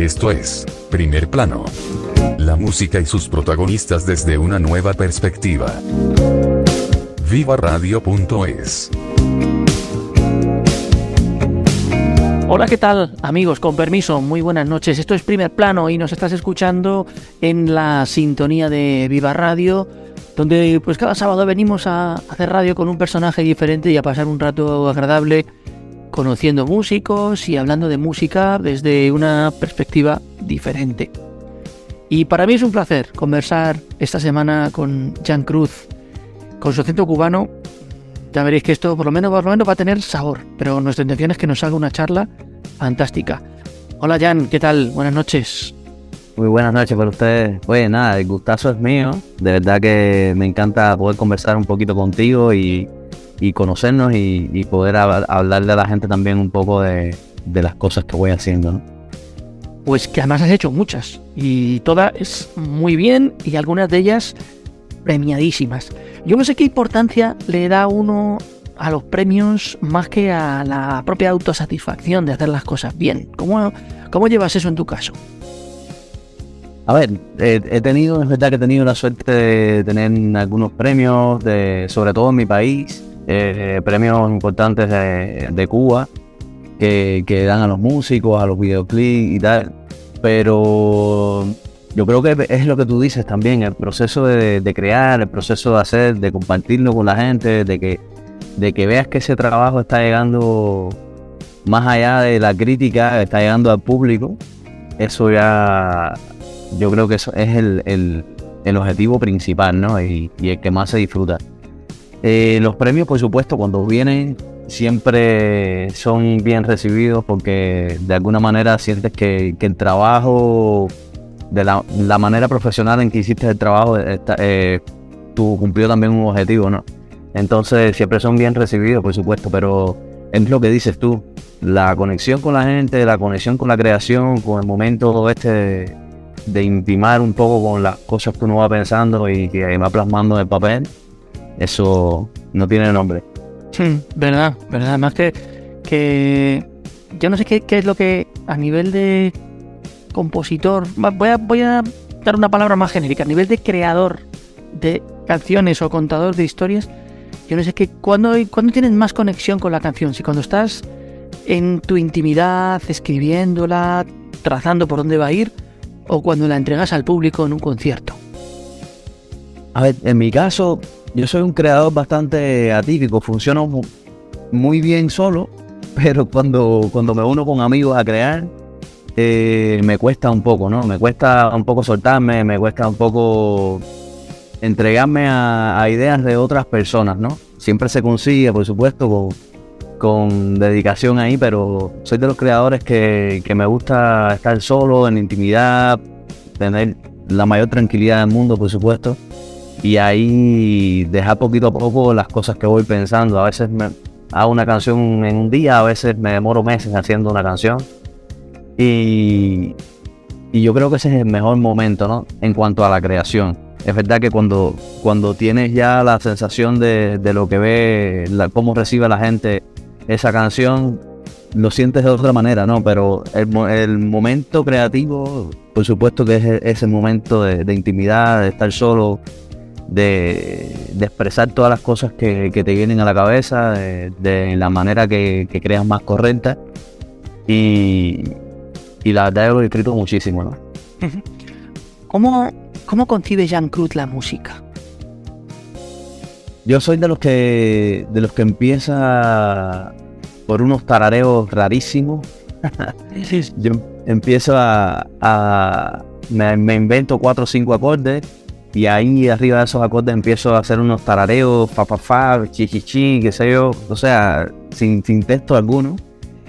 Esto es, Primer Plano. La música y sus protagonistas desde una nueva perspectiva. Viva Radio.es Hola, ¿qué tal amigos? Con permiso, muy buenas noches. Esto es Primer Plano y nos estás escuchando en la sintonía de Viva Radio, donde pues cada sábado venimos a hacer radio con un personaje diferente y a pasar un rato agradable conociendo músicos y hablando de música desde una perspectiva diferente. Y para mí es un placer conversar esta semana con Jan Cruz, con su acento cubano. Ya veréis que esto por lo menos, por lo menos va a tener sabor, pero nuestra intención es que nos salga una charla fantástica. Hola Jan, ¿qué tal? Buenas noches. Muy buenas noches para ustedes. Oye, nada, el gustazo es mío. De verdad que me encanta poder conversar un poquito contigo y, conocernos y, poder hablarle a la gente también un poco de, las cosas que voy haciendo. ¿no? Pues que además has hecho muchas y todas muy bien y algunas de ellas premiadísimas. Yo no sé qué importancia le da uno a los premios más que a la propia autosatisfacción de hacer las cosas bien. ¿Cómo, cómo llevas eso en tu caso? A ver, he tenido, es verdad que he tenido la suerte de tener algunos premios, de, sobre todo en mi país, eh, premios importantes de, Cuba, que, dan a los músicos, a los videoclips y tal. Pero yo creo que es lo que tú dices también, el proceso de, crear, el proceso de hacer, de compartirlo con la gente, de que, de que veas que ese trabajo está llegando más allá de la crítica, está llegando al público, eso ya, yo creo que eso es el, objetivo principal, ¿no? Y, el que más se disfruta. Eh, los premios, por supuesto, cuando vienen, siempre son bien recibidos porque de alguna manera sientes que, el trabajo de la, manera profesional en que hiciste el trabajo, eh, tú cumplió también un objetivo, ¿no? Entonces siempre son bien recibidos, por supuesto, pero es lo que dices tú, la conexión con la gente, la conexión con la creación, con el momento este de, intimar un poco con las cosas que uno va pensando y que va plasmando en el papel, eso no tiene nombre. Sí, verdad, verdad. Además que, que yo no sé qué, qué es lo que a nivel de compositor, voy a, voy a dar una palabra más genérica, a nivel de creador de canciones o contador de historias, yo no sé qué, cuando, cuando tienes más conexión con la canción, si cuando estás en tu intimidad, escribiéndola, trazando por dónde va a ir, o cuando la entregas al público en un concierto. A ver, en mi caso, yo soy un creador bastante atípico, funciono muy bien solo, pero cuando, cuando me uno con amigos a crear, eh, me cuesta un poco, ¿no? Me cuesta un poco soltarme, me cuesta un poco entregarme a, ideas de otras personas, ¿no? Siempre se consigue, por supuesto, con, dedicación ahí, pero soy de los creadores que, me gusta estar solo, en intimidad, tener la mayor tranquilidad del mundo, por supuesto, y ahí dejar poquito a poco las cosas que voy pensando. A veces me hago una canción en un día, a veces me demoro meses haciendo una canción y, yo creo que ese es el mejor momento, ¿no? En cuanto a la creación. Es verdad que cuando, cuando tienes ya la sensación de, lo que ve, cómo recibe la gente esa canción, lo sientes de otra manera, ¿no? Pero el, momento creativo, por supuesto que es ese momento de, intimidad, de estar solo, de, expresar todas las cosas que, te vienen a la cabeza, de, la manera que, que creas más correcta. Y, y la verdad lo he escrito muchísimo, ¿no? ¿Cómo, ¿Cómo concibe Jean Cruz la música? Yo soy de los que de los que empieza por unos tarareos rarísimos. Yo empiezo a, me, invento cuatro o cinco acordes y ahí arriba de esos acordes empiezo a hacer unos tarareos, fa fa fa, chi chi chi, qué sé yo, o sea, sin, sin texto alguno.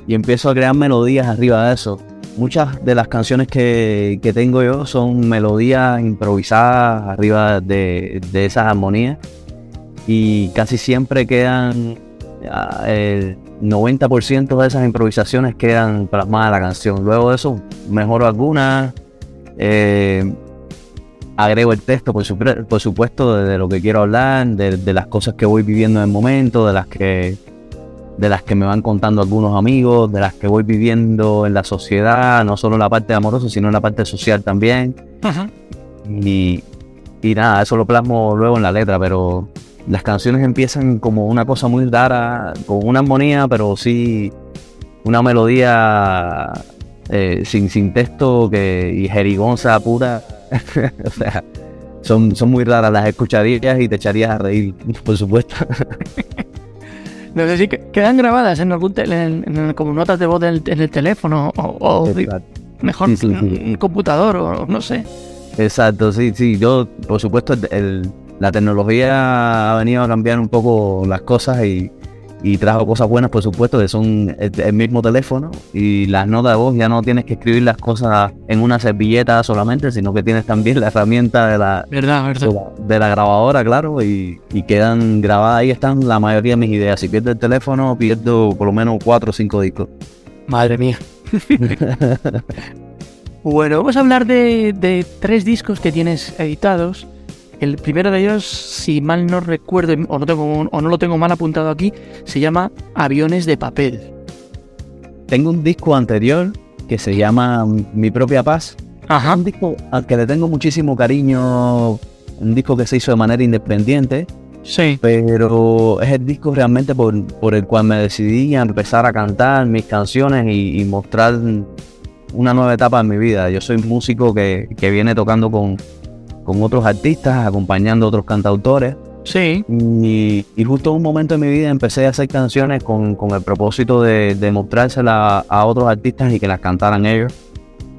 Y empiezo a crear melodías arriba de eso. Muchas de las canciones que, tengo yo son melodías improvisadas arriba de, esas armonías. Y casi siempre quedan ah, el 90% de esas improvisaciones quedan plasmadas en la canción. Luego de eso mejoro algunas, eh, agrego el texto por, supuesto de, lo que quiero hablar, de, las cosas que voy viviendo en el momento, de las que de las que me van contando algunos amigos, de las que voy viviendo en la sociedad, no solo en la parte amorosa, sino en la parte social también. y, y nada, eso lo plasmo luego en la letra, pero las canciones empiezan como una cosa muy rara, con una armonía, pero sí una melodía eh, sin, sin texto que, y jerigonza pura. o sea, son, son muy raras, las escucharías y te echarías a reír, por supuesto. no sé si quedan grabadas en algún como notas de voz en el teléfono o, mejor un computador o no sé. Exacto, sí, sí. Yo, por supuesto, la tecnología ha venido a cambiar un poco las cosas y, trajo cosas buenas, por supuesto, que son el, mismo teléfono y las notas de voz ya no tienes que escribir las cosas en una servilleta solamente, sino que tienes también la herramienta de la, verdad, De, la, grabadora, claro, y, quedan grabadas, ahí están la mayoría de mis ideas. Si pierdo el teléfono, pierdo por lo menos cuatro o cinco discos. Madre mía. Bueno, vamos a hablar de, tres discos que tienes editados. El primero de ellos, si mal no recuerdo o no, tengo, o no lo tengo mal apuntado aquí, se llama Aviones de Papel. Tengo un disco anterior que se llama Mi propia paz. Ajá. Un disco al que le tengo muchísimo cariño, un disco que se hizo de manera independiente. Sí. Pero es el disco realmente por, el cual me decidí a empezar a cantar mis canciones y, y mostrar una nueva etapa en mi vida. Yo soy músico que, viene tocando con, otros artistas, acompañando a otros cantautores. Sí. Y, justo en un momento de mi vida empecé a hacer canciones con, el propósito de, de mostrárselas a otros artistas y que las cantaran ellos.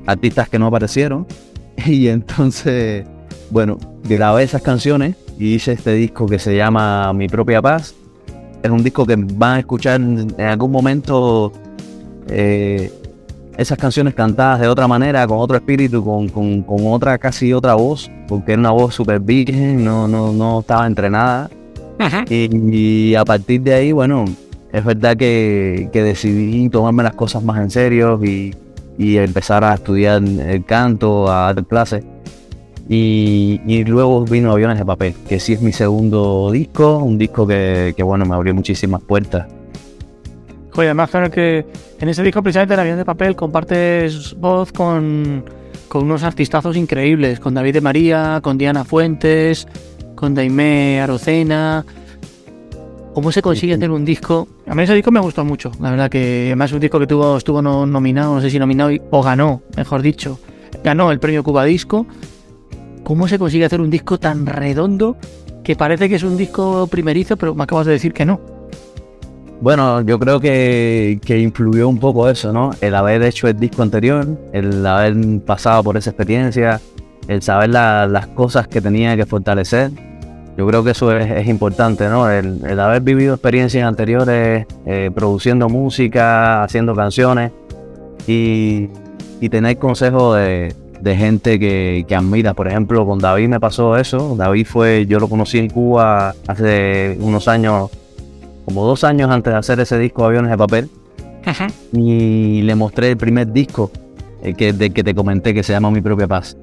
Artistas que no aparecieron. Y entonces, bueno, grabé esas canciones y hice este disco que se llama Mi propia paz. Es un disco que van a escuchar en algún momento eh, esas canciones cantadas de otra manera, con otro espíritu, con, otra, casi otra voz, porque era una voz súper virgen, no, no, no estaba entrenada. Y, a partir de ahí, bueno, es verdad que, decidí tomarme las cosas más en serio y, empezar a estudiar el canto, a dar clases. Y, luego vino Aviones de Papel, que sí es mi segundo disco, un disco que, que bueno, me abrió muchísimas puertas. Joder, además claro que en ese disco precisamente en Avión de Papel compartes voz con, unos artistazos increíbles, con David de María, con Diana Fuentes, con Daimé Arocena. ¿Cómo se consigue hacer un disco? A mí ese disco me gustó mucho, la verdad que además es un disco que tuvo, estuvo nominado, no sé si nominado o ganó, mejor dicho, ganó el premio Cuba Disco. ¿Cómo se consigue hacer un disco tan redondo que parece que es un disco primerizo, pero me acabas de decir que no? Bueno, yo creo que, influyó un poco eso, ¿no? El haber hecho el disco anterior, el haber pasado por esa experiencia, el saber las cosas que tenía que fortalecer. Yo creo que eso es, importante, ¿no? El, haber vivido experiencias anteriores, eh, produciendo música, haciendo canciones y, tener consejos de, gente que, que admira. Por ejemplo, con David me pasó eso. David fue, yo lo conocí en Cuba hace unos años como dos años antes de hacer ese disco Aviones de Papel. Y le mostré el primer disco el que, del que te comenté que se llama Mi propia paz.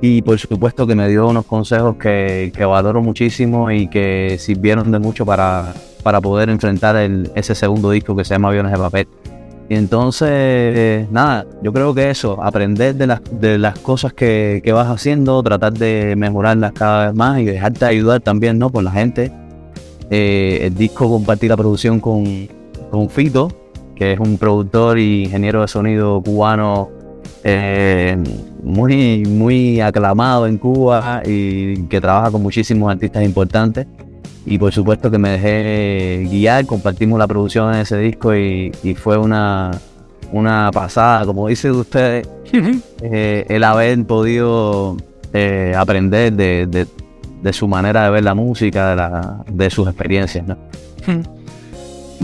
Y por supuesto que me dio unos consejos que, que valoro muchísimo y que sirvieron de mucho para, para poder enfrentar el, ese segundo disco que se llama Aviones de Papel. Y entonces, nada, yo creo que eso, aprender de las, de las cosas que, que, vas haciendo, tratar de mejorarlas cada vez más y dejarte ayudar también, ¿no? Por la gente eh, el disco compartí la producción con, Fito, que es un productor y ingeniero de sonido cubano eh, muy, muy aclamado en Cuba y que trabaja con muchísimos artistas importantes. Y por supuesto que me dejé guiar, compartimos la producción en ese disco y, fue una, una pasada, como dicen ustedes, eh, el haber podido aprender de, de su manera de ver la música, de, la, de sus experiencias. ¿no?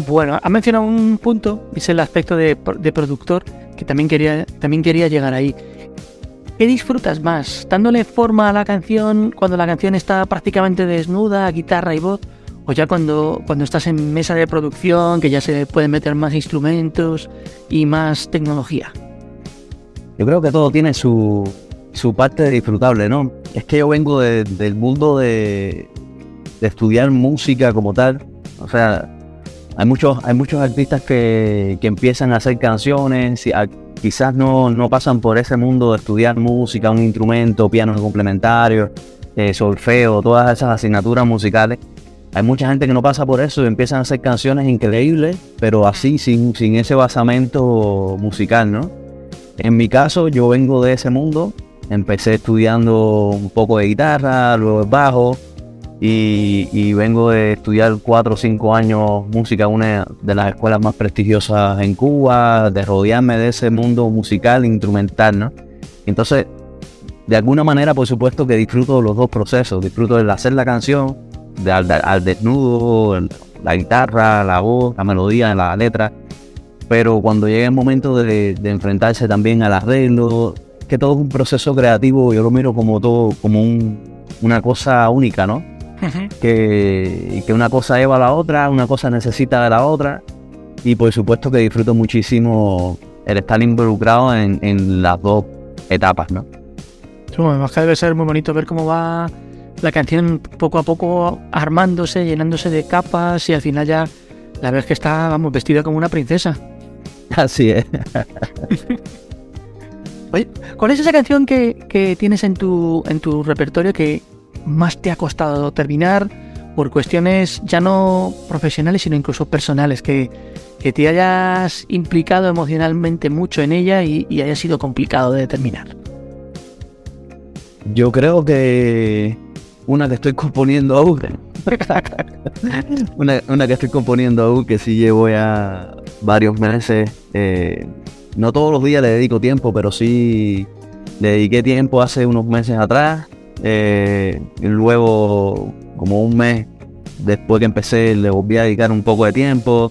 Bueno, ha mencionado un punto, es el aspecto de, productor, que también quería, también quería llegar ahí. ¿Qué disfrutas más? ¿Dándole forma a la canción cuando la canción está prácticamente desnuda, guitarra y voz? ¿O ya cuando, cuando estás en mesa de producción, que ya se pueden meter más instrumentos y más tecnología? Yo creo que todo tiene su, su parte disfrutable, ¿no? Es que yo vengo del mundo de, estudiar música como tal. O sea, hay muchos, hay muchos artistas que, que empiezan a hacer canciones, y a- quizás no, no pasan por ese mundo de estudiar música, un instrumento, pianos complementarios, eh, solfeo, todas esas asignaturas musicales. Hay mucha gente que no pasa por eso y empiezan a hacer canciones increíbles, pero así, sin, sin ese basamento musical, ¿no? En mi caso, yo vengo de ese mundo, empecé estudiando un poco de guitarra, luego el bajo, y, y vengo de estudiar cuatro o cinco años música una de las escuelas más prestigiosas en Cuba, de rodearme de ese mundo musical, instrumental, ¿no? Entonces, de alguna manera, por supuesto que disfruto los dos procesos, disfruto del hacer la canción, al, desnudo, la guitarra, la voz, la melodía, la letra, pero cuando llega el momento de enfrentarse también al arreglo, que todo es un proceso creativo, yo lo miro como todo, como un- una cosa única, ¿no? que, que una cosa lleva a la otra, una cosa necesita de la otra. Y por supuesto que disfruto muchísimo el estar involucrado en, en las dos etapas, ¿no? Además que debe ser muy bonito ver cómo va la canción poco a poco armándose, llenándose de capas y al final ya la ves que está, vamos, vestida como una princesa. Así es. Oye, ¿cuál es esa canción que, que tienes en tu, en tu repertorio que más te ha costado terminar por cuestiones ya no profesionales, sino incluso personales? Que, que te hayas implicado emocionalmente mucho en ella y, y haya sido complicado de terminar. Yo creo que una que estoy componiendo aún. una, una que estoy componiendo aún, que sí llevo ya varios meses. eh, no todos los días le dedico tiempo, pero sí le dediqué tiempo hace unos meses atrás. eh, y luego, como un mes después que empecé, le volví a dedicar un poco de tiempo.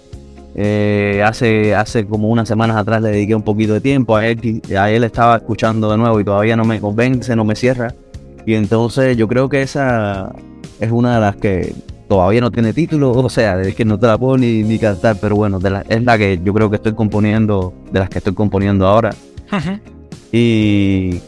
Eh, hace, hace como unas semanas atrás le dediqué un poquito de tiempo. A él, a él estaba escuchando de nuevo y todavía no me convence, no me cierra. Y entonces yo creo que esa es una de las que todavía no tiene título, o sea, es que no te la puedo ni, ni cantar, pero bueno, de la- es la que yo creo que estoy componiendo, de las que estoy componiendo ahora. Y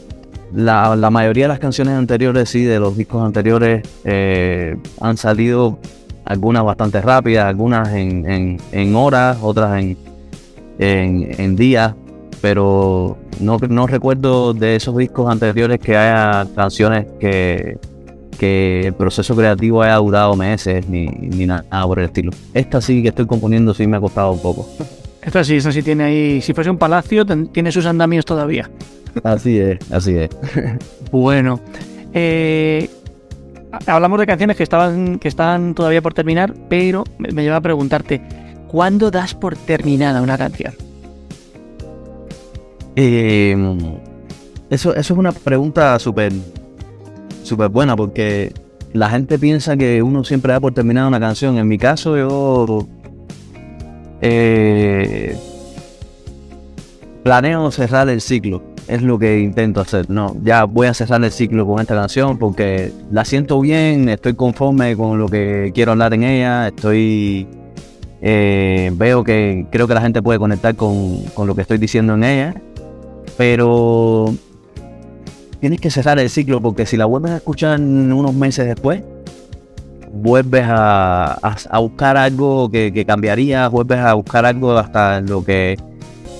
la, la mayoría de las canciones anteriores, sí, de los discos anteriores, eh, han salido algunas bastante rápidas, algunas en, en- en horas, otras en, en, en días, pero no, no recuerdo de esos discos anteriores que haya canciones que, que el proceso creativo haya durado meses ni, ni nada por el estilo. Esta sí que estoy componiendo sí me ha costado un poco. Esta sí, esta sí tiene ahí. Si fuese un palacio, ten- tiene sus andamios todavía. Así es, así es. Bueno, eh, ha- hablamos de canciones que estaban que están todavía por terminar, pero me, me lleva a preguntarte, ¿cuándo das por terminada una canción? Eh, eso, eso es una pregunta súper súper buena porque la gente piensa que uno siempre da por terminada una canción. En mi caso, yo eh, planeo cerrar el ciclo. Es lo que intento hacer. No, ya voy a cerrar el ciclo con esta canción porque la siento bien, estoy conforme con lo que quiero hablar en ella, estoy eh, veo que creo que la gente puede conectar con, con lo que estoy diciendo en ella pero tienes que cerrar el ciclo porque si la vuelves a escuchar unos meses después, vuelves a, a- buscar algo que, cambiaría, vuelves a buscar algo hasta lo que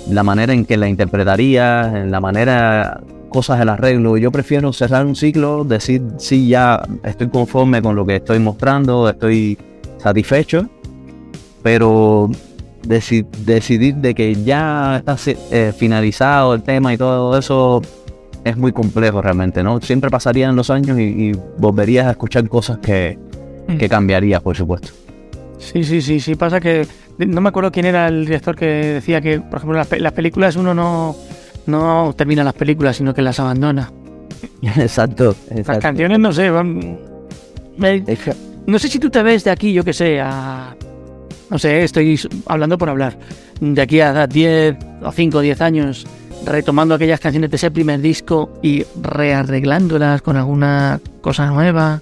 la manera en que la interpretarías, en la manera cosas del arreglo. Yo prefiero cerrar un ciclo, decir sí ya estoy conforme con lo que estoy mostrando, estoy satisfecho, pero deci- decidir de que ya está eh, finalizado el tema y todo eso es muy complejo realmente, ¿no? Siempre pasarían los años y, y volverías a escuchar cosas que, que cambiarías, por supuesto. Sí, sí, sí, sí, pasa que no me acuerdo quién era el director que decía que, por ejemplo, las, pe- las películas uno no, no termina las películas, sino que las abandona. exacto, Las canciones, no sé, van... me- No sé si tú te ves de aquí, yo qué sé, a... No sé, estoy hablando por hablar. De aquí a 10 o 5 o 10 años, retomando aquellas canciones de ese primer disco y rearreglándolas con alguna cosa nueva.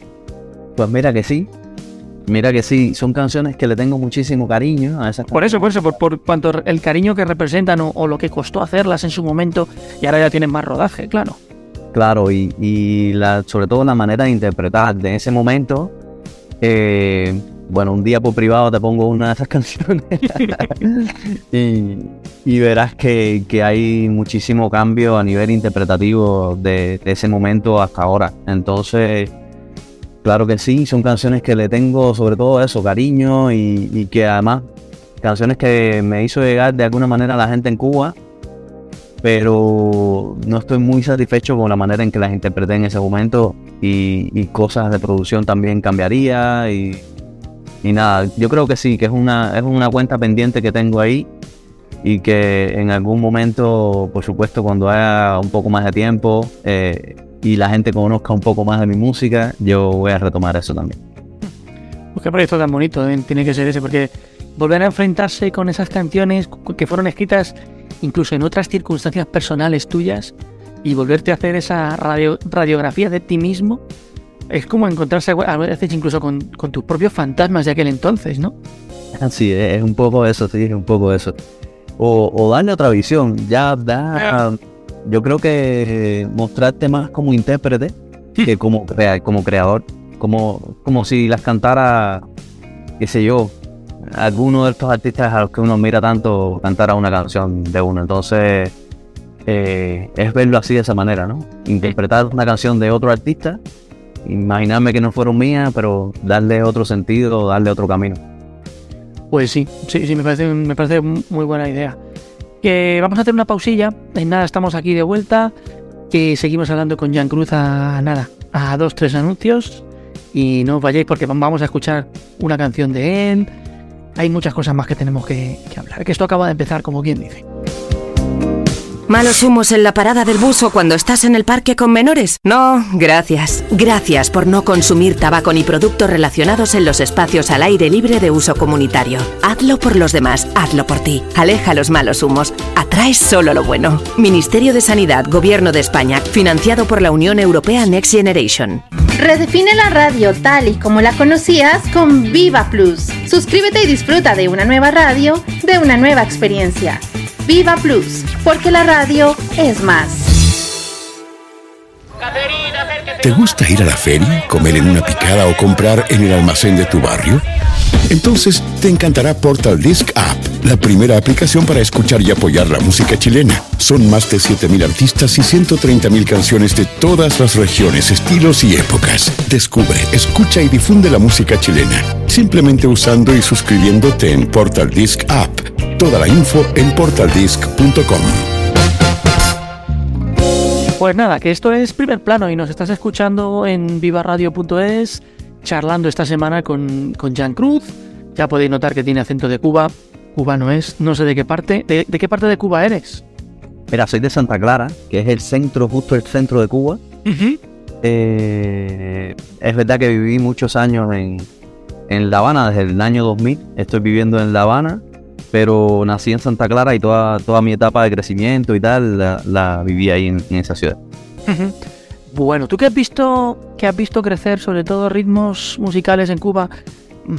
Pues mira que sí, mira que sí, son canciones que le tengo muchísimo cariño a esas Por eso, por eso, por, por cuanto el cariño que representan o, o lo que costó hacerlas en su momento y ahora ya tienen más rodaje, claro. Claro, y, y la, sobre todo la manera de interpretar de ese momento, eh, bueno, un día por privado te pongo una de esas canciones y, verás que, hay muchísimo cambio a nivel interpretativo de, ese momento hasta ahora. Entonces, claro que sí, son canciones que le tengo sobre todo eso, cariño y, y que además canciones que me hizo llegar de alguna manera a la gente en Cuba pero no estoy muy satisfecho con la manera en que las interpreté en ese momento y, cosas de producción también cambiaría y, nada, yo creo que sí, que es una, es una cuenta pendiente que tengo ahí y que en algún momento, por supuesto, cuando haya un poco más de tiempo eh, y la gente conozca un poco más de mi música, yo voy a retomar eso también. Pues qué proyecto tan bonito tiene que ser ese, porque volver a enfrentarse con esas canciones que fueron escritas incluso en otras circunstancias personales tuyas, y volverte a hacer esa radiografía de ti mismo, es como encontrarse a veces incluso con, tus propios fantasmas de aquel entonces, ¿no? Sí, es un poco eso, sí, es un poco eso. O, darle otra visión, ya da... Yo creo que mostrarte más como intérprete hmm. que como, como creador, como, como si las cantara, qué sé yo, alguno de estos artistas a los que uno mira tanto cantar a una canción de uno. Entonces, eh, es verlo así de esa manera, ¿no? Interpretar una canción de otro artista, imaginarme que no fueron mías, pero darle otro sentido, darle otro camino. Pues sí, sí, sí, me parece, me parece muy buena idea. Que vamos a hacer una pausilla, en nada estamos aquí de vuelta, que seguimos hablando con Jan Cruz a nada, a dos, tres anuncios, y no os vayáis porque vamos a escuchar una canción de él, hay muchas cosas más que tenemos que, hablar. Que esto acaba de empezar, como quien dice. ¿Malos humos en la parada del bus o cuando estás en el parque con menores? No, gracias. Gracias por no consumir tabaco ni productos relacionados en los espacios al aire libre de uso comunitario. Hazlo por los demás, hazlo por ti. Aleja los malos humos. Atrae solo lo bueno. Ministerio de Sanidad, Gobierno de España, financiado por la Unión Europea Next Generation. Redefine la radio tal y como la conocías con Viva Plus. Suscríbete y disfruta de una nueva radio, de una nueva experiencia. Viva Plus, porque la radio es más. ¿Te gusta ir a la feria, comer en una picada o comprar en el almacén de tu barrio? Entonces te encantará Portal Disc App, la primera aplicación para escuchar y apoyar la música chilena. Son más de 7.000 artistas y 130.000 canciones de todas las regiones, estilos y épocas. Descubre, escucha y difunde la música chilena, simplemente usando y suscribiéndote en Portal Disc App. Toda la info en portaldisc.com. Pues nada, que esto es primer plano y nos estás escuchando en vivaradio.es, charlando esta semana con, con Jan Cruz. Ya podéis notar que tiene acento de Cuba. Cubano es, no sé de qué parte. ¿De, qué parte de Cuba eres? Mira, soy de Santa Clara, que es el centro, justo el centro de Cuba. Eh, es verdad que viví muchos años en, en La Habana, desde el año 2000. Estoy viviendo en La Habana pero nací en Santa Clara y toda, toda mi etapa de crecimiento y tal la, viví ahí en, esa ciudad. Bueno, tú que has visto que has visto crecer sobre todo ritmos musicales en Cuba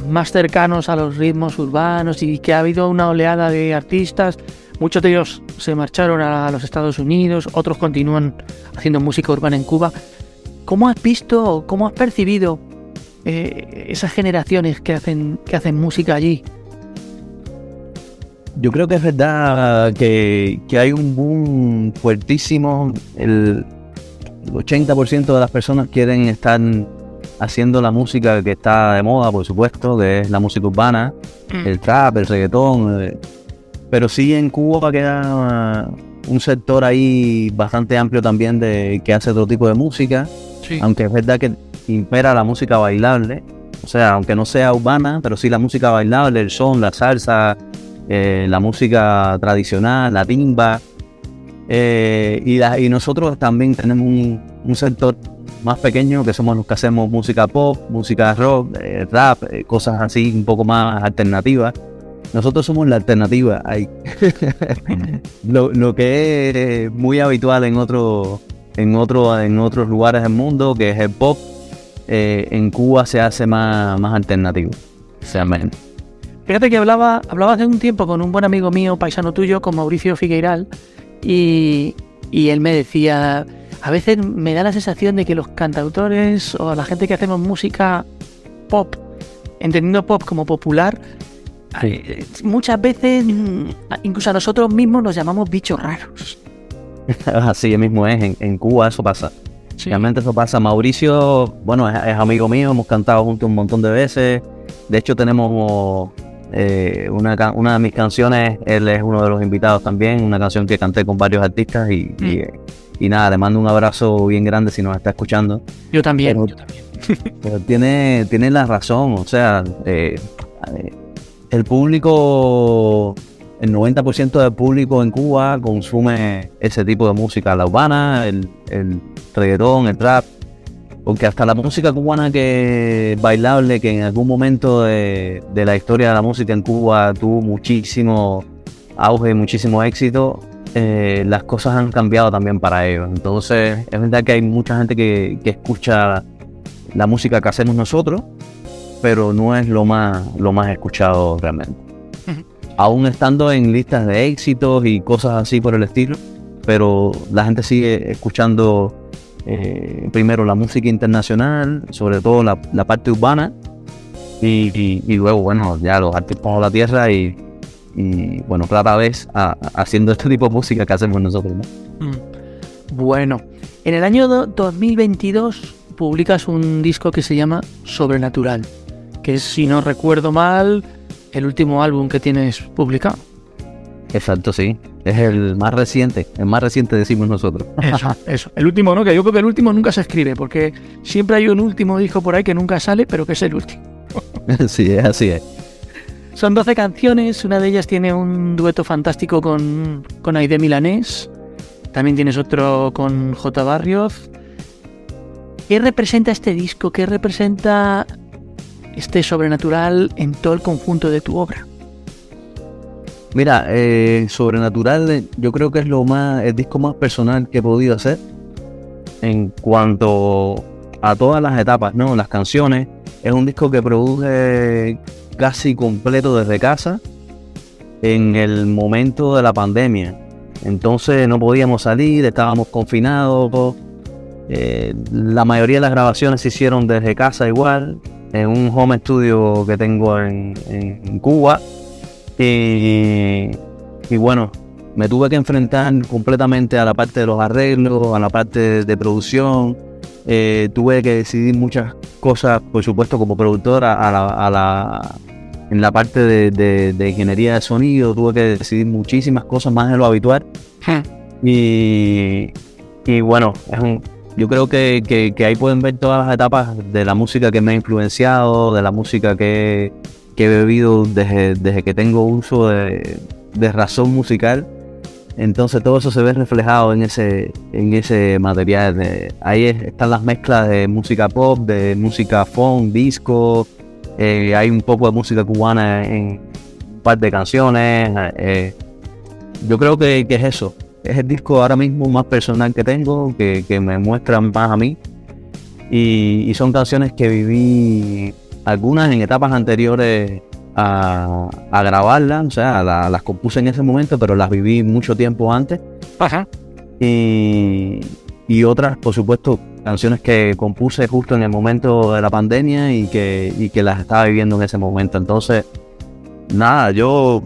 más cercanos a los ritmos urbanos y que ha habido una oleada de artistas, muchos de ellos se marcharon a los Estados Unidos, otros continúan haciendo música urbana en Cuba. ¿Cómo has visto, cómo has percibido eh, esas generaciones que hacen que hacen música allí? Yo creo que es verdad que, hay un boom fuertísimo. El, 80% de las personas quieren estar haciendo la música que está de moda, por supuesto, que es la música urbana, mm. el trap, el reggaetón. Eh. Pero sí en Cuba queda un sector ahí bastante amplio también de que hace otro tipo de música. Aunque es verdad que impera la música bailable. O sea, aunque no sea urbana, pero sí la música bailable, el son, la salsa, eh, la música tradicional, la timba. Eh, y, nosotros también tenemos un, sector más pequeño que somos los que hacemos música pop, música rock, eh, rap, cosas así un poco más alternativas. Nosotros somos la alternativa ahí. lo, que es muy habitual en otro, en otro, en otros lugares del mundo, que es el pop, en Cuba se hace más, más alternativo. O sea, menos. Fíjate que hablaba, hablaba hace un tiempo con un buen amigo mío, paisano tuyo, con Mauricio Figueiral, y, él me decía, a veces me da la sensación de que los cantautores o la gente que hacemos música pop entendiendo pop como popular, eh, muchas veces, mm, incluso a nosotros mismos nos llamamos bichos raros. Así mismo es, en, Cuba eso pasa. Realmente eso pasa. Mauricio, bueno, es, amigo mío, hemos cantado juntos un montón de veces. De hecho, tenemos eh, una, una de mis canciones, él es uno de los invitados también, una canción que canté con varios artistas y, y, mm. nada, le mando un abrazo bien grande si nos está escuchando. Yo también, yo también. Pero tiene, tiene la razón, o sea, eh, el público, el 90% del público en Cuba consume ese tipo de música, la urbana, el, el reggaetón, el rap, porque hasta la música cubana que bailable, que en algún momento de, la historia de la música en Cuba tuvo muchísimo auge, muchísimo éxito, eh, las cosas han cambiado también para ellos. Entonces, es verdad que hay mucha gente que, que escucha la música que hacemos nosotros, pero no es lo más, lo más escuchado realmente. Aún estando en listas de éxitos y cosas así por el estilo, pero la gente sigue escuchando eh, primero la música internacional, sobre todo la, parte urbana, y, luego, bueno, ya los artistas de la tierra y, bueno, cada vez haciendo este tipo de música que hacemos nosotros. Mm. Bueno, en el año 2022 publicas un disco que se llama Sobrenatural, que es, si no recuerdo mal, el último álbum que tienes publicado. Exacto, sí. Es el más reciente, el más reciente decimos nosotros. Eso, eso. El último, ¿no? Que yo creo que el último nunca se escribe, porque siempre hay un último disco por ahí que nunca sale, pero que es el último. sí, así es. Son 12 canciones, una de ellas tiene un dueto fantástico con, con Aide Milanés, también tienes otro con J. Barrioz. ¿Qué representa este disco? ¿Qué representa este sobrenatural en todo el conjunto de tu obra? Mira, eh, Sobrenatural eh, yo creo que es lo más, el disco más personal que he podido hacer en cuanto a todas las etapas, ¿no? Las canciones. Es un disco que produje casi completo desde casa en el momento de la pandemia. Entonces no podíamos salir, estábamos confinados. Eh, la mayoría de las grabaciones se hicieron desde casa igual, en un home studio que tengo en, en Cuba. Y, bueno, me tuve que enfrentar completamente a la parte de los arreglos, a la parte de, producción. Eh, tuve que decidir muchas cosas, por supuesto, como productora, a la, en la parte de, ingeniería de sonido. Tuve que decidir muchísimas cosas más de lo habitual. Y, bueno, yo creo que, que, ahí pueden ver todas las etapas de la música que me ha influenciado, de la música que, que he bebido desde, que tengo uso de, razón musical. Entonces todo eso se ve reflejado en ese, en ese material. ahí están las mezclas de música pop, de música funk, disco. Eh, hay un poco de música cubana en un par de canciones. Eh, yo creo que, es eso. Es el disco ahora mismo más personal que tengo, que, me muestra más a mí. Y son canciones que viví algunas en etapas anteriores a, a grabarlas, o sea, las compuse en ese momento, pero las viví mucho tiempo antes. Ajá. Y, y otras, por supuesto, canciones que compuse justo en el momento de la pandemia y que, y que las estaba viviendo en ese momento. Entonces, nada, yo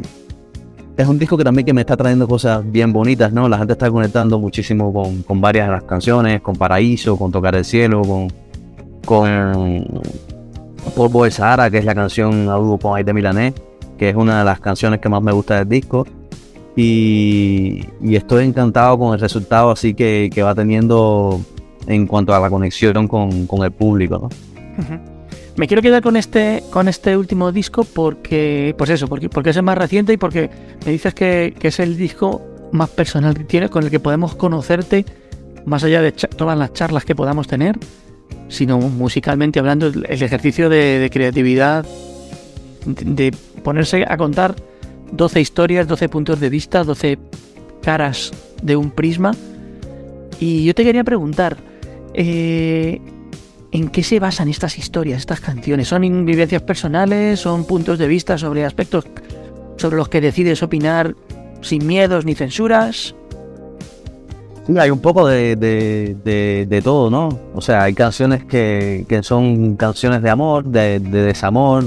es un disco que también que me está trayendo cosas bien bonitas, ¿no? La gente está conectando muchísimo con, con varias de las canciones, con Paraíso, con Tocar el Cielo, con, con Polvo de Sahara, que es la canción a dúo con Aide Milanés, que es una de las canciones que más me gusta del disco. Y, estoy encantado con el resultado así que, va teniendo en cuanto a la conexión con, el público. Me quiero quedar con este, con este último disco porque, pues eso, porque, porque es el más reciente y porque me dices que, es el disco más personal que tienes, con el que podemos conocerte, más allá de todas las charlas que podamos tener sino musicalmente hablando, el ejercicio de, creatividad, de, ponerse a contar 12 historias, 12 puntos de vista, 12 caras de un prisma. Y yo te quería preguntar, eh, ¿en qué se basan estas historias, estas canciones? ¿Son vivencias personales? ¿Son puntos de vista sobre aspectos sobre los que decides opinar sin miedos ni censuras? Sí, hay un poco de, de, de, de todo, ¿no? O sea, hay canciones que, que son canciones de amor, de, de desamor.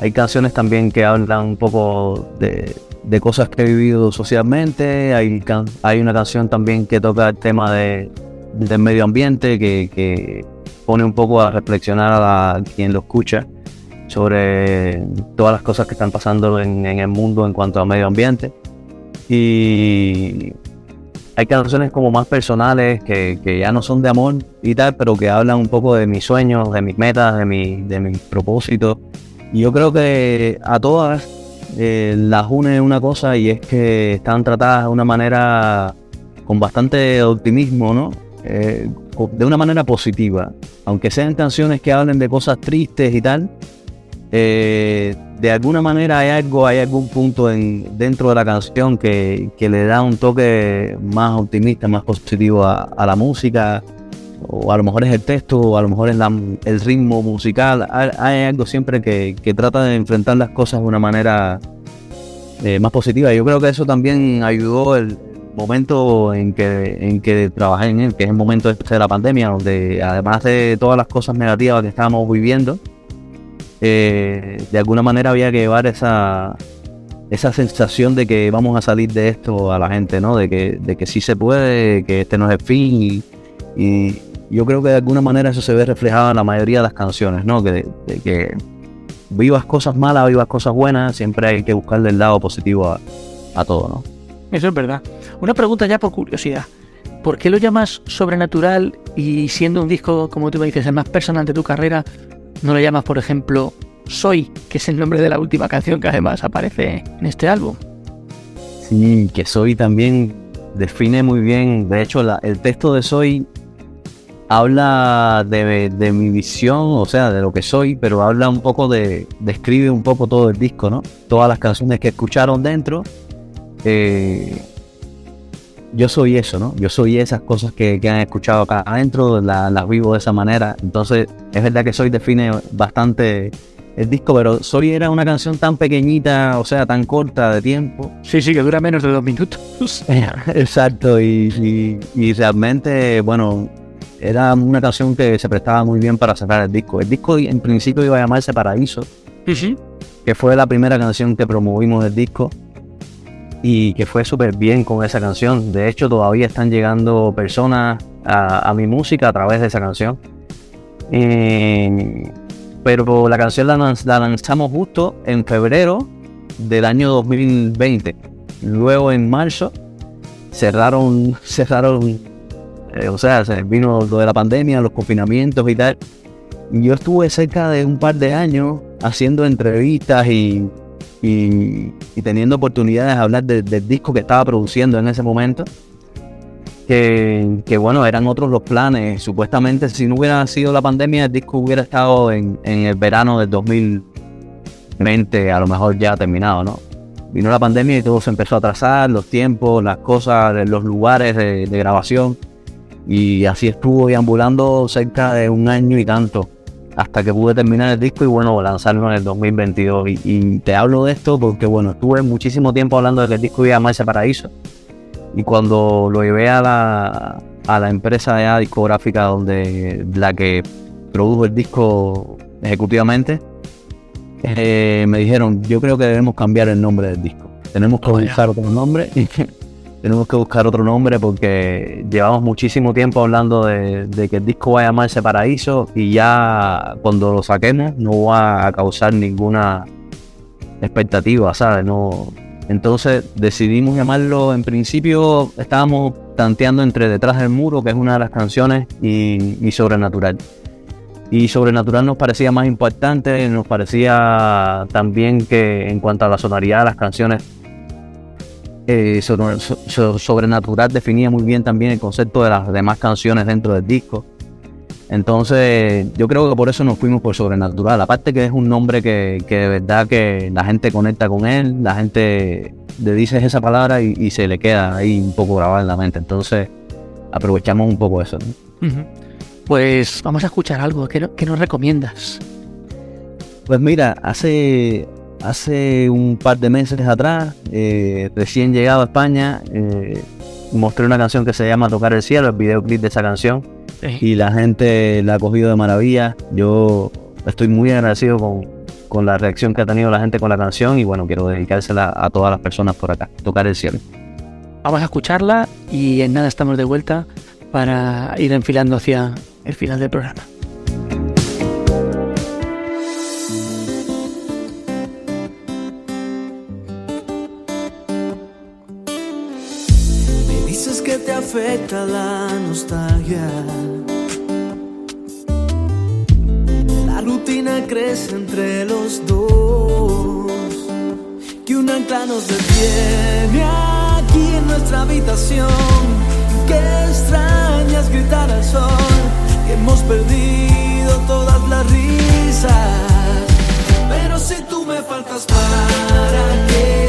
Hay canciones también que hablan un poco de, cosas que he vivido socialmente. Hay, can- hay una canción también que toca el tema de, del medio ambiente, que, que pone un poco a reflexionar a la- quien lo escucha sobre todas las cosas que están pasando en, en el mundo en cuanto a medio ambiente. Y hay canciones como más personales que, que ya no son de amor y tal, pero que hablan un poco de mis sueños, de mis metas, de, mi, de mis propósitos. Y yo creo que a todas eh, las une una cosa y es que están tratadas de una manera con bastante optimismo, ¿no? Eh, de una manera positiva. Aunque sean canciones que hablen de cosas tristes y tal, eh, de alguna manera hay algo, hay algún punto en, dentro de la canción que, que le da un toque más optimista, más positivo a, a la música, o a lo mejor es el texto, o a lo mejor es la- el ritmo musical. Hay, algo siempre que, que trata de enfrentar las cosas de una manera eh, más positiva. Yo creo que eso también ayudó el momento en que, en que trabajé en él, que es el momento de la pandemia, donde además de todas las cosas negativas que estábamos viviendo, eh, de alguna manera había que llevar esa, esa sensación de que vamos a salir de esto a la gente, ¿no? De que, de que sí se puede, que este no es el fin y, yo creo que de alguna manera eso se ve reflejado en la mayoría de las canciones, ¿no? Que, de que vivas cosas malas, vivas cosas buenas, siempre hay que buscarle el lado positivo a, a todo, ¿no? Eso es verdad. Una pregunta ya por curiosidad. ¿Por qué lo llamas sobrenatural y siendo un disco, como tú me dices, el más personal de tu carrera, no lo llamas, por ejemplo, Soy, que es el nombre de la última canción que además aparece en este álbum? Sí, que Soy también define muy bien, de hecho el texto de Soy habla de, de mi visión, o sea, de lo que soy, pero habla un poco de, describe un poco todo el disco, ¿no? Todas las canciones que escucharon dentro, eh, yo soy eso, ¿no? Yo soy esas cosas que, que han escuchado acá adentro, la- las vivo de esa manera, entonces es verdad que Soy define bastante el disco, pero Soy era una canción tan pequeñita, o sea, tan corta de tiempo, Sí, sí, que dura menos de dos minutos. Exacto, y, y- y realmente, bueno, era una canción que se prestaba muy bien para cerrar el disco. El disco en principio iba a llamarse Paraíso, que fue la primera canción que promovimos del disco y que fue súper bien con esa canción. De hecho, todavía están llegando personas a, mi música a través de esa canción. Eh, pero la canción la, lanz- la lanzamos justo en febrero del año 2020. Luego en marzo cerraron, cerraron, eh, o sea, se vino lo de la pandemia, los confinamientos y tal. Yo estuve cerca de un par de años haciendo entrevistas y, y- teniendo oportunidades de hablar de- del disco que estaba produciendo en ese momento. Que, bueno, eran otros los planes. Supuestamente, si no hubiera sido la pandemia, el disco hubiera estado en, en el verano del 2020, a lo mejor ya terminado, ¿no? Vino la pandemia y todo se empezó a atrasar, los tiempos, las cosas, los lugares de, de grabación. Y así estuvo deambulando cerca de un año y tanto hasta que pude terminar el disco y bueno, lanzarlo en el 2022. Y, y te hablo de esto porque bueno, estuve muchísimo tiempo hablando de que el disco iba a llamarse Paraíso. Y cuando lo llevé a la, a la empresa ya discográfica donde la que produjo el disco ejecutivamente, eh, me dijeron, yo creo que debemos cambiar el nombre del disco. Tenemos que Oh, otro nombre. Tenemos que buscar otro nombre porque llevamos muchísimo tiempo hablando de, que el disco va a llamarse Paraíso y ya cuando lo saquemos no va a causar ninguna expectativa, ¿sabes? No, entonces decidimos llamarlo, en principio estábamos tanteando entre Detrás del Muro, que es una de las canciones, y Sobrenatural. Y Sobrenatural nos parecía más importante, nos parecía también que en cuanto a la sonoridad de las canciones, eh, sobre- so- so- Sobrenatural definía muy bien también el concepto de las demás canciones dentro del disco. Entonces, yo creo que por eso nos fuimos por Sobrenatural. Aparte que es un nombre que, que de verdad que la gente conecta con él, la gente le dice esa palabra y, y se le queda ahí un poco grabada en la mente. Entonces, aprovechamos un poco eso. Pues vamos a escuchar algo. ¿Qué, no- qué nos recomiendas? Pues mira, hace, hace un par de meses atrás, eh, recién llegado a España, eh, mostré una canción que se llama Tocar el Cielo, el videoclip de esa canción, y la gente la ha cogido de maravilla. Yo estoy muy agradecido con, con la reacción que ha tenido la gente con la canción y bueno, quiero dedicársela a todas las personas por acá, Tocar el Cielo. Vamos a escucharla y en nada estamos de vuelta para ir enfilando hacia el final del programa. Afecta la nostalgia. La rutina crece entre los dos. Que un ancla nos detiene aquí en nuestra habitación que extrañas gritar al sol, que hemos perdido todas las risas. Pero si tú me faltas, ¿para qué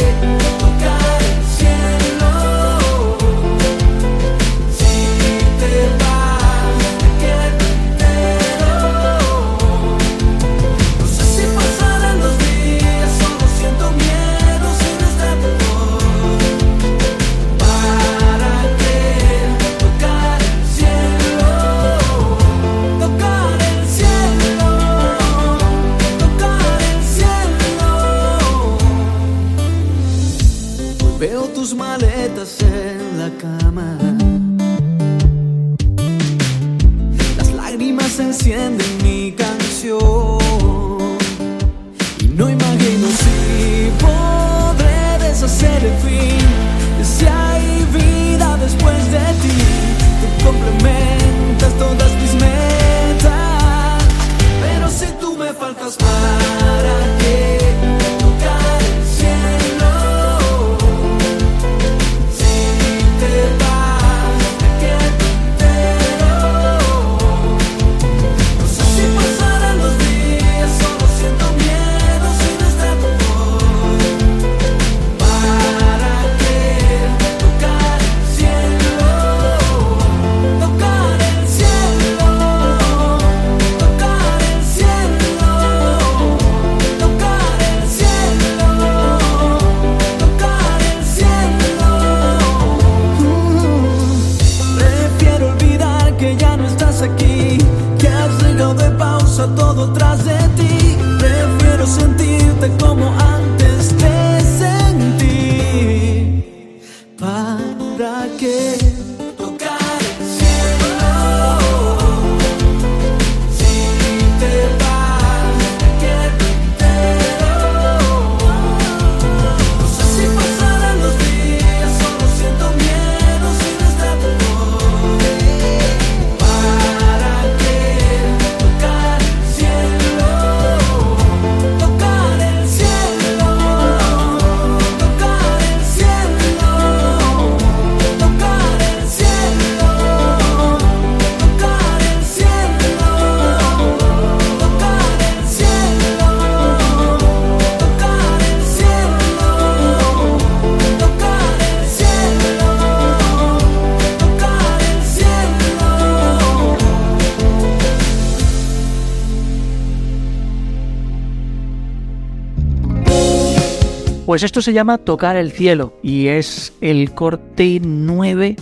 Pues esto se llama Tocar el Cielo y es el corte 9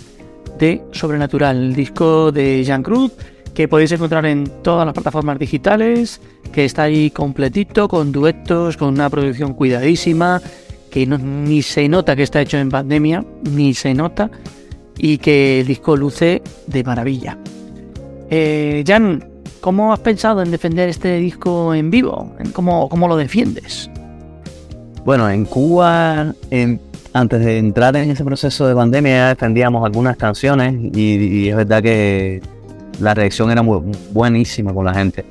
de Sobrenatural, el disco de Jean Cruz que podéis encontrar en todas las plataformas digitales, que está ahí completito, con duetos, con una producción cuidadísima, que no- ni se nota que está hecho en pandemia, ni se nota, y que el disco luce de maravilla. Eh, Jan, ¿cómo has pensado en defender este disco en vivo? ¿Cómo, cómo lo defiendes? Bueno, en Cuba, antes de entrar en ese proceso de pandemia, ya defendíamos algunas canciones y, es verdad que la reacción era muy buenísima con la gente.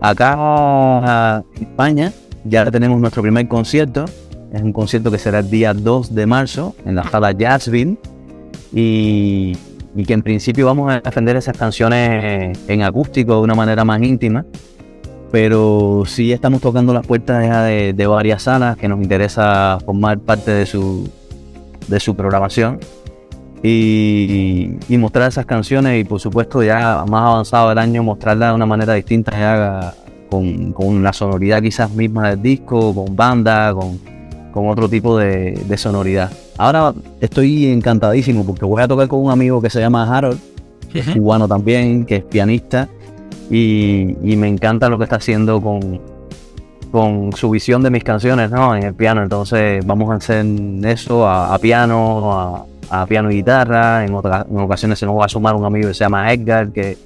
Acá en España ya tenemos nuestro primer concierto. Es un concierto que será el día 2 de marzo en la sala Jazzville. Y, y que en principio vamos a defender esas canciones en acústico de una manera más íntima pero sí estamos tocando las puertas de, de varias salas que nos interesa formar parte de su, de su programación y, y mostrar esas canciones y por supuesto ya más avanzado el año mostrarlas de una manera distinta ya con, con la sonoridad quizás misma del disco, con banda, con, con otro tipo de, de sonoridad. ahora estoy encantadísimo porque voy a tocar con un amigo que se llama Harold, que es cubano también, que es pianista, y, y me encanta lo que está haciendo con, con su visión de mis canciones ¿no? en el piano. Entonces vamos a hacer eso a, a piano, a, a piano y guitarra. En, otra- en ocasiones se nos va a sumar un amigo que se llama Edgar, que,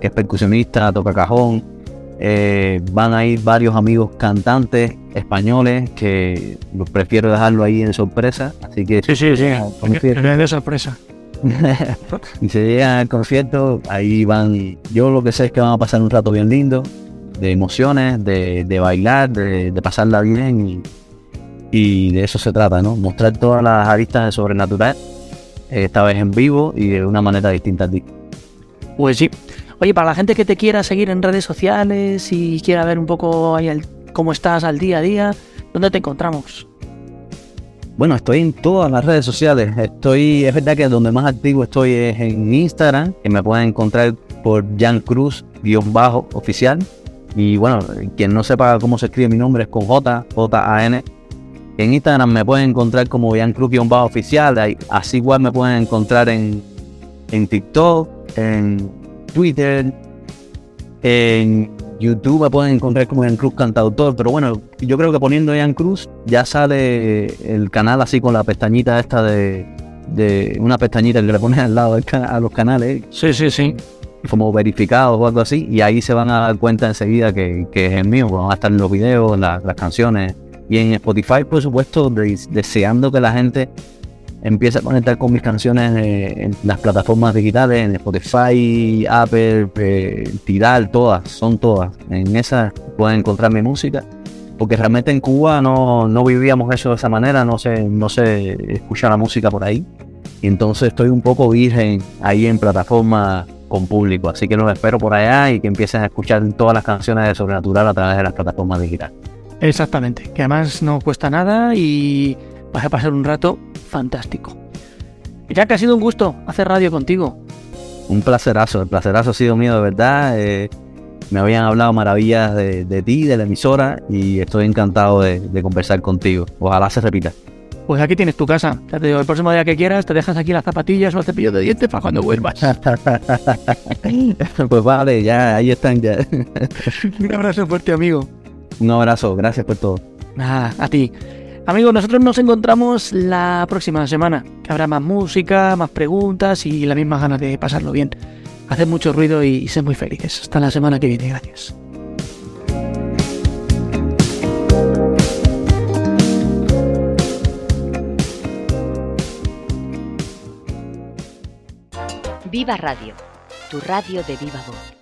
que es percusionista, toca cajón. Eh, van a ir varios amigos cantantes españoles que prefiero dejarlo ahí en sorpresa. Así que Sí, sí, sí. De sorpresa. y se llegan al concierto, ahí van. Yo lo que sé es que van a pasar un rato bien lindo, de emociones, de, de bailar, de, de pasarla bien. Y, de eso se trata, ¿no? Mostrar todas las aristas de sobrenatural, eh, esta vez en vivo y de una manera distinta a ti. Pues sí. Oye, para la gente que te quiera seguir en redes sociales y quiera ver un poco ahí cómo estás al día a día, ¿dónde te encontramos? Bueno, estoy en todas las redes sociales. Estoy, es verdad que donde más activo estoy es en Instagram, que me pueden encontrar por Jan Cruz, guion bajo, oficial. Y bueno, quien no sepa cómo se escribe mi nombre es con J, J-A-N. En Instagram me pueden encontrar como Jan Cruz, guion bajo, oficial. Así igual me pueden encontrar en, en TikTok, en Twitter, en YouTube me pueden encontrar como Ian Cruz Cantautor, pero bueno, yo creo que poniendo Ian Cruz ya sale el canal así con la pestañita esta de, de una pestañita que le pones al lado a los canales, Sí, sí, sí. como verificados o algo así, y ahí se van a dar cuenta enseguida que, que es el mío, pues van a estar los videos, la- las canciones. Y en Spotify, por supuesto, de- deseando que la gente empiece a conectar con mis canciones eh, en las plataformas digitales, en Spotify, Apple, eh, Tidal, todas, son todas. En esas pueden encontrar mi música. Porque realmente en Cuba no, no vivíamos eso de esa manera, no se, no se escucha la música por ahí. Y entonces estoy un poco virgen ahí en plataformas con público. Así que los espero por allá y que empiecen a escuchar todas las canciones de Sobrenatural a través de las plataformas digitales. Exactamente. Que además no cuesta nada y vas a pasar un rato fantástico. Ya que ha sido un gusto hacer radio contigo. Un placerazo, el placerazo ha sido mío de verdad. eh, me habían hablado maravillas de, de ti, de la emisora, y estoy encantado de, de conversar contigo. Ojalá se repita. Pues aquí tienes tu casa. Ya te digo, el próximo día que quieras te dejas aquí las zapatillas o el cepillo de dientes para cuando vuelvas. pues vale, ya, ahí están ya. un abrazo fuerte, amigo. Un abrazo, gracias por todo. Nada, a ti. Amigos, nosotros nos encontramos la próxima semana, que habrá más música, más preguntas y las mismas ganas de pasarlo bien. Haced mucho ruido y sed muy felices. Hasta la semana que viene. Gracias. Viva Radio, tu radio de viva voz.